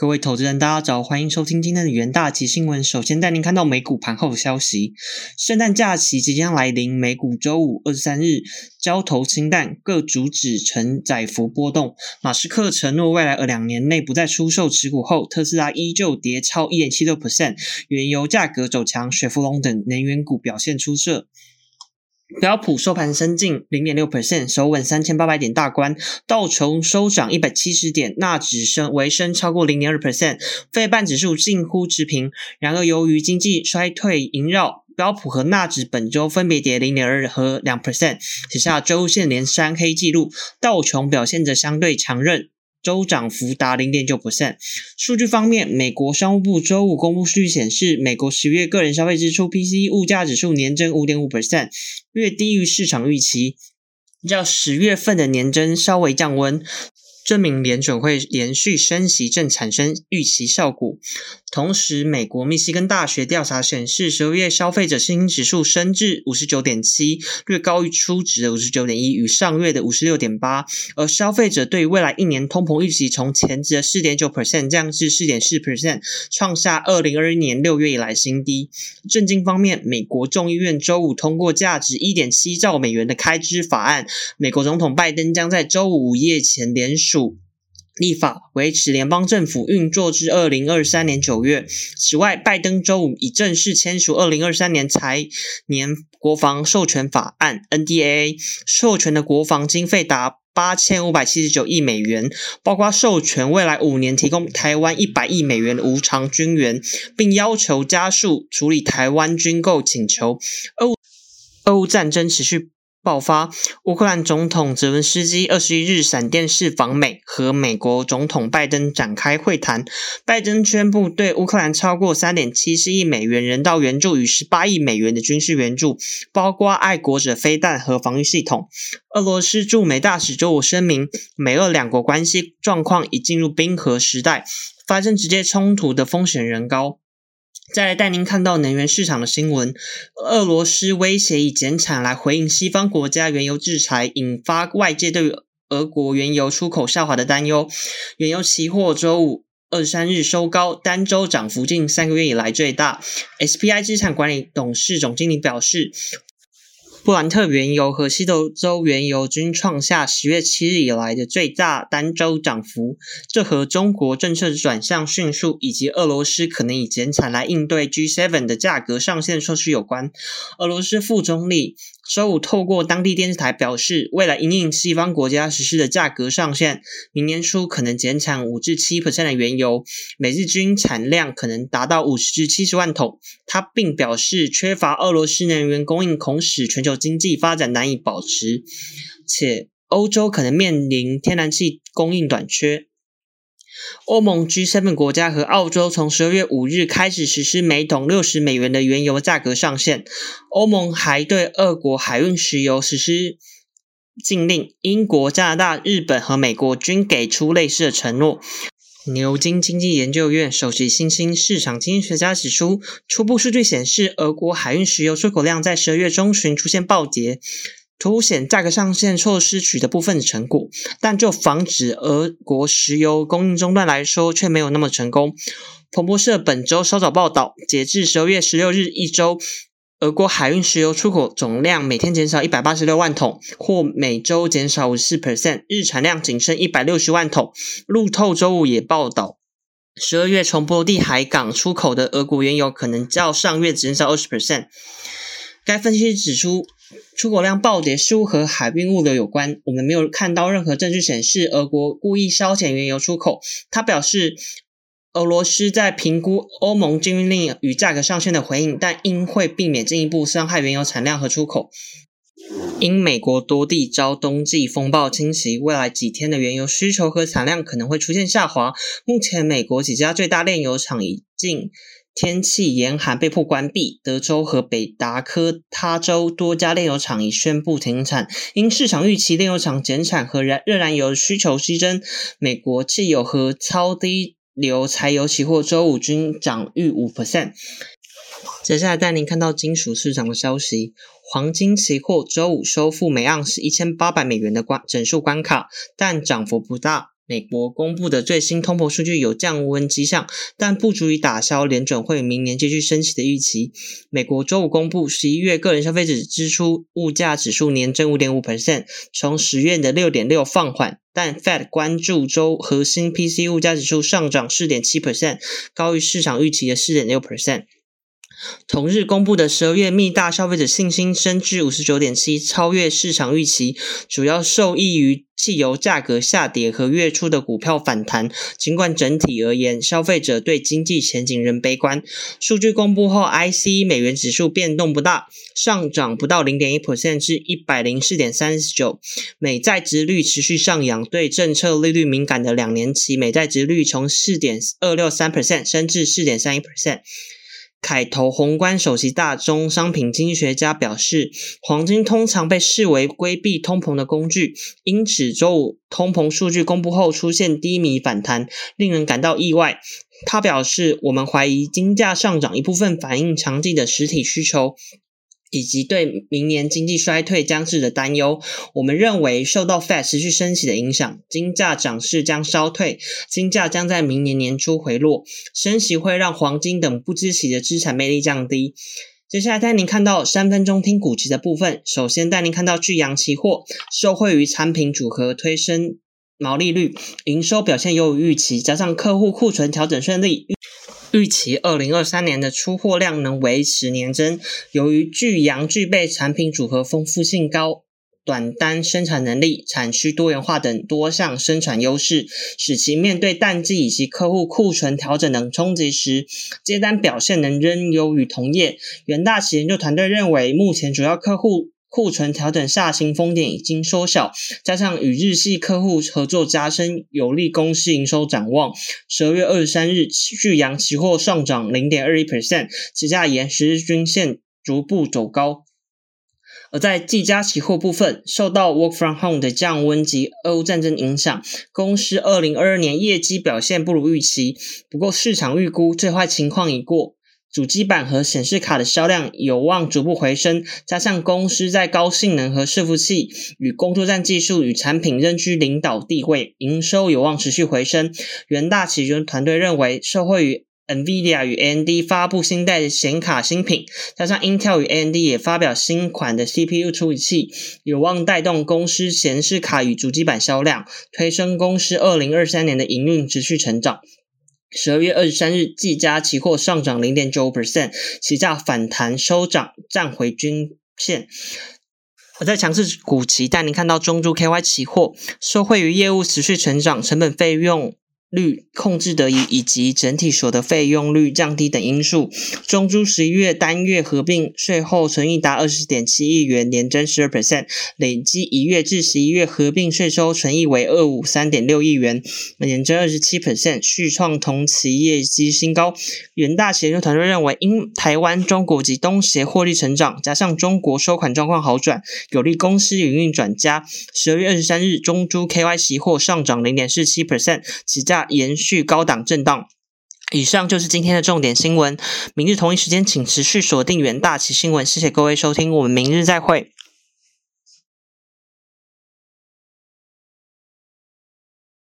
各位投资人，大家早，欢迎收听今天的元大旗新闻。首先带您看到美股盘后消息，圣诞假期即将来临，美股周五二十三日交投清淡，各主指呈窄幅波动。马斯克承诺未来二两年内不再出售持股后，特斯拉依旧跌超一点七六 percent，原油价格走强，雪佛龙等能源股表现出色。标普收盘升近零点六 percent，守稳三千八百点大关。道琼收涨一百七十点，纳指升微升超过零点二 percent，费半指数近乎持平。然而，由于经济衰退萦绕，标普和纳指本周分别跌零点二和两 percent，写下周线连三黑纪录。道琼表现着相对强韧。周涨幅达零点九 percent。数据方面，美国商务部周五公布数据显示，美国十月个人消费支出 PCE 物价指数年增五点五 percent，略低于市场预期，较十月份的年增稍微降温。证明联准会连续升息正产生预期效果。同时，美国密西根大学调查显示，十二月消费者信心指数升至五十九点七，略高于初值的五十九点一，与上月的五十六点八。而消费者对未来一年通膨预期从前值的四点九 percent 降至四点四 percent，创下二零二一年六月以来新低。政经方面，美国众议院周五通过价值一点七兆美元的开支法案，美国总统拜登将在周五午夜前联署。立法维持联邦政府运作至二零二三年九月。此外，拜登周五已正式签署二零二三年财年国防授权法案 （NDAA），授权的国防经费达八千五百七十九亿美元，包括授权未来五年提供台湾一百亿美元的无偿军援，并要求加速处理台湾军购请求。俄俄乌战争持续。爆发，乌克兰总统泽文斯基二十一日闪电式访美，和美国总统拜登展开会谈。拜登宣布对乌克兰超过三点七四亿美元人道援助与十八亿美元的军事援助，包括爱国者飞弹和防御系统。俄罗斯驻美大使周五声明，美俄两国关系状况已进入冰河时代，发生直接冲突的风险仍高。再来带您看到能源市场的新闻。俄罗斯威胁以减产来回应西方国家原油制裁，引发外界对俄国原油出口下滑的担忧。原油期货周五二三日收高，单周涨幅近三个月以来最大。SPI 资产管理董事总经理表示。布兰特原油和西德州原油均创下十月七日以来的最大单周涨幅，这和中国政策转向迅速以及俄罗斯可能以减产来应对 G7 的价格上限措施有关。俄罗斯副总理。周五透过当地电视台表示，为了应应西方国家实施的价格上限，明年初可能减产五至七 percent 的原油，每日均产量可能达到五十至七十万桶。他并表示，缺乏俄罗斯能源供应恐使全球经济发展难以保持，且欧洲可能面临天然气供应短缺。欧盟 G7 国家和澳洲从十二月五日开始实施每桶六十美元的原油价格上限。欧盟还对俄国海运石油实施禁令。英国、加拿大、日本和美国均给出类似的承诺。牛津经济研究院首席新兴市场经济学家指出，初步数据显示，俄国海运石油出口量在十二月中旬出现暴跌。凸显价格上限措施取得部分成果，但就防止俄国石油供应中断来说，却没有那么成功。彭博社本周稍早报道，截至十二月十六日一周，俄国海运石油出口总量每天减少一百八十六万桶，或每周减少五十四 percent，日产量仅剩一百六十万桶。路透周五也报道，十二月从波罗的海港出口的俄国原油可能较上月减少二十 percent。该分析指出。出口量暴跌似乎和海运物流有关。我们没有看到任何证据显示俄国故意削减原油出口。他表示，俄罗斯在评估欧盟禁运令与价格上限的回应，但应会避免进一步伤害原油产量和出口。因美国多地遭冬季风暴侵袭，未来几天的原油需求和产量可能会出现下滑。目前，美国几家最大炼油厂已经。天气严寒，被迫关闭。德州和北达科他州多家炼油厂已宣布停产，因市场预期炼油厂减产和燃热燃油需求激增。美国汽油和超低硫柴油期货周五均涨逾五 percent。接下来带您看到金属市场的消息：黄金期货周五收复每盎司一千八百美元的关整数关卡，但涨幅不大。美国公布的最新通膨数据有降温迹象，但不足以打消联准会明年继续升息的预期。美国周五公布十一月个人消费者支出物价指数年增五点五 percent，从十月的六点六放缓，但 Fed 关注周核心 PC 物价指数上涨四点七 percent，高于市场预期的四点六 percent。同日公布的十二月密大消费者信心升至五十九点七，超越市场预期，主要受益于汽油价格下跌和月初的股票反弹。尽管整体而言，消费者对经济前景仍悲观。数据公布后，IC 美元指数变动不大，上涨不到零点一 percent 至一百零四点三十九。美债值率持续上扬，对政策利率敏感的两年期美债值率从四点二六三 percent 升至四点三一 percent。凯投宏观首席大宗商品经济学家表示，黄金通常被视为规避通膨的工具，因此周五通膨数据公布后出现低迷反弹，令人感到意外。他表示，我们怀疑金价上涨一部分反映强劲的实体需求。以及对明年经济衰退将至的担忧，我们认为受到 Fed 持续升息的影响，金价涨势将稍退，金价将在明年年初回落。升息会让黄金等不知息的资产魅力降低。接下来带您看到三分钟听股期的部分，首先带您看到巨阳期货，受惠于产品组合推升毛利率，营收表现优于预期，加上客户库存调整顺利。预期二零二三年的出货量能维持年增，由于巨阳具备产品组合丰富性高、短单生产能力、产区多元化等多项生产优势，使其面对淡季以及客户库存调整等冲击时，接单表现能仍优于同业。元大企研究团队认为，目前主要客户。库存调整下行风险已经缩小，加上与日系客户合作加深，有利公司营收展望。十二月二十三日，巨阳期货上涨零点二一 percent，期价沿十日均线逐步走高。而在技嘉期货部分，受到 Work from Home 的降温及俄乌战争影响，公司二零二二年业绩表现不如预期。不过，市场预估最坏情况已过。主机板和显示卡的销量有望逐步回升，加上公司在高性能和伺服器与工作站技术与产品仍居领导地位，营收有望持续回升。元大企研团队认为，受惠于 NVIDIA 与 AMD 发布新代显卡新品，加上 Intel 与 AMD 也发表新款的 CPU 处理器，有望带动公司显示卡与主机板销量，推升公司二零二三年的营运持续成长。十二月二十三日，技嘉期货上涨零点九五 percent，期价反弹收涨，站回均线。我在强势股期，带您看到中珠 KY 期货，受惠于业务持续成长，成本费用。率控制得宜，以及整体所得费用率降低等因素，中珠十一月单月合并税后存益达二十点七亿元，年增十二 percent，累计一月至十一月合并税收存益为二五三点六亿元，年增二十七 percent，续创同期业绩新高。元大研究团队认为，因台湾、中国及东协获利成长，加上中国收款状况好转，有利公司营运转佳。十二月二十三日，中珠 KY 期货上涨零点四七 percent，起价延续高档震荡。以上就是今天的重点新闻。明日同一时间，请持续锁定元大旗新闻。谢谢各位收听，我们明日再会。